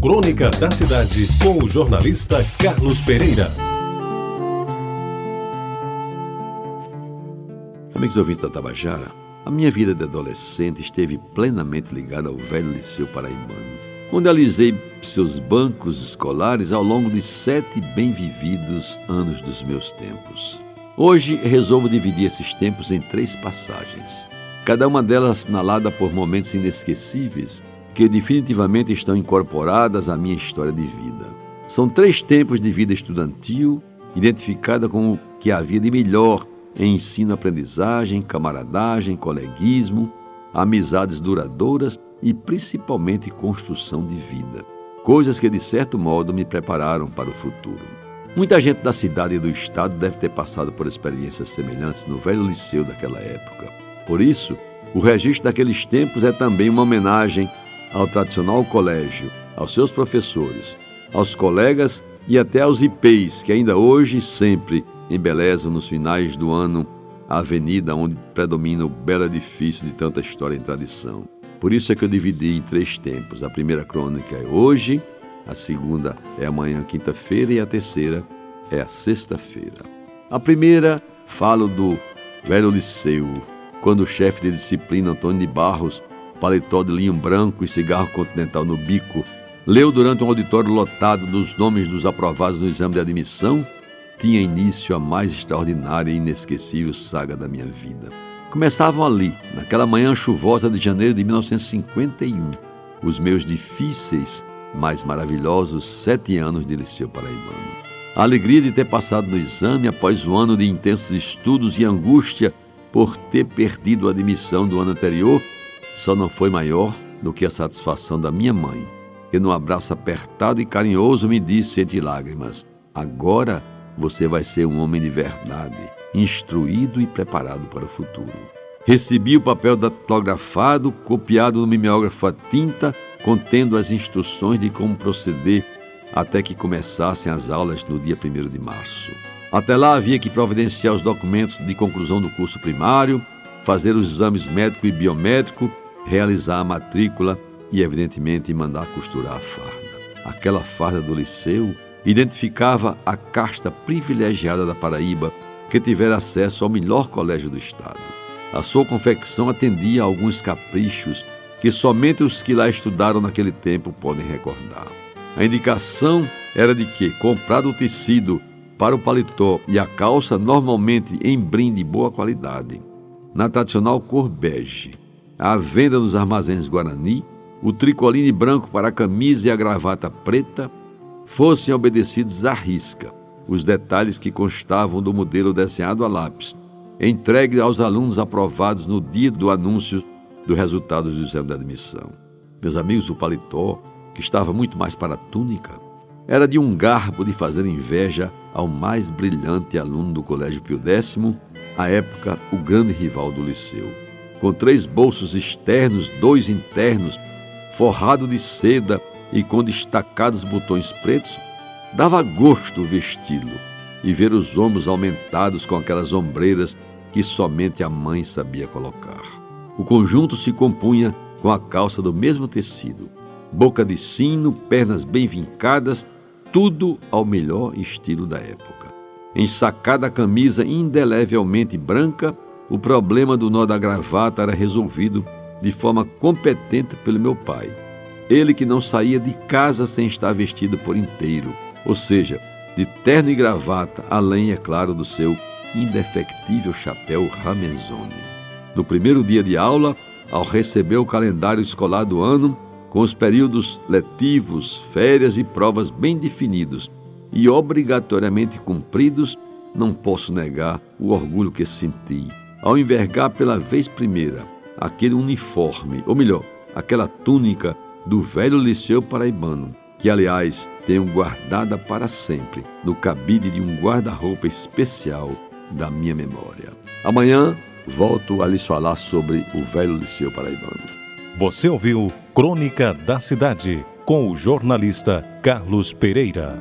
Crônica da Cidade, com o jornalista Carlos Pereira. Amigos ouvintes da Tabajara, a minha vida de adolescente esteve plenamente ligada ao velho Liceu Paraibano, onde alisei seus bancos escolares ao longo de sete bem-vividos anos dos meus tempos. Hoje resolvo dividir esses tempos em três passagens, cada uma delas assinalada por momentos inesquecíveis que definitivamente estão incorporadas à minha história de vida. São três tempos de vida estudantil, identificada com o que havia de melhor em ensino-aprendizagem, camaradagem, coleguismo, amizades duradouras e principalmente construção de vida. Coisas que, de certo modo, me prepararam para o futuro. Muita gente da cidade e do estado deve ter passado por experiências semelhantes no velho liceu daquela época. Por isso, o registro daqueles tempos é também uma homenagem ao tradicional colégio, aos seus professores, aos colegas e até aos IPs que ainda hoje sempre embelezam nos finais do ano a avenida onde predomina o belo edifício de tanta história e tradição. Por isso é que eu dividi em três tempos. A primeira crônica é hoje, a segunda é amanhã, quinta-feira, e a terceira é a sexta-feira. A primeira falo do velho liceu, quando o chefe de disciplina Antônio de Barros paletó de linho branco e cigarro continental no bico, leu durante um auditório lotado dos nomes dos aprovados no exame de admissão, tinha início a mais extraordinária e inesquecível saga da minha vida. Começavam ali, naquela manhã chuvosa de janeiro de 1951, os meus difíceis, mas maravilhosos sete anos de Liceu Paraibano. A alegria de ter passado no exame após um ano de intensos estudos e angústia por ter perdido a admissão do ano anterior só não foi maior do que a satisfação da minha mãe, que num abraço apertado e carinhoso me disse entre lágrimas: Agora você vai ser um homem de verdade, instruído e preparado para o futuro. Recebi o papel datilografado, copiado no mimeógrafo a tinta, contendo as instruções de como proceder até que começassem as aulas no dia 1 de março. Até lá havia que providenciar os documentos de conclusão do curso primário, fazer os exames médico e biométrico realizar a matrícula e, evidentemente, mandar costurar a farda. Aquela farda do liceu identificava a casta privilegiada da Paraíba que tivera acesso ao melhor colégio do estado. A sua confecção atendia a alguns caprichos que somente os que lá estudaram naquele tempo podem recordar. A indicação era de que, comprado o tecido para o paletó e a calça normalmente em brinde de boa qualidade, na tradicional cor bege, à venda nos armazéns Guarani, o tricoline branco para a camisa e a gravata preta fossem obedecidos à risca, os detalhes que constavam do modelo desenhado a lápis, entregue aos alunos aprovados no dia do anúncio do resultado do exame de admissão. Meus amigos, o paletó, que estava muito mais para a túnica, era de um garbo de fazer inveja ao mais brilhante aluno do Colégio Pio X, à época o grande rival do Liceu com três bolsos externos, dois internos, forrado de seda e com destacados botões pretos, dava gosto vesti-lo e ver os ombros aumentados com aquelas ombreiras que somente a mãe sabia colocar. O conjunto se compunha com a calça do mesmo tecido, boca de sino, pernas bem vincadas, tudo ao melhor estilo da época. Ensacada a camisa indelevelmente branca o problema do nó da gravata era resolvido de forma competente pelo meu pai. Ele que não saía de casa sem estar vestido por inteiro, ou seja, de terno e gravata, além, é claro, do seu indefectível chapéu Ramenzoni. No primeiro dia de aula, ao receber o calendário escolar do ano, com os períodos letivos, férias e provas bem definidos e obrigatoriamente cumpridos, não posso negar o orgulho que senti ao envergar pela vez primeira aquele uniforme, ou melhor, aquela túnica do velho Liceu Paraibano, que aliás tenho guardada para sempre no cabide de um guarda-roupa especial da minha memória. Amanhã volto a lhes falar sobre o velho Liceu Paraibano. Você ouviu Crônica da Cidade com o jornalista Carlos Pereira.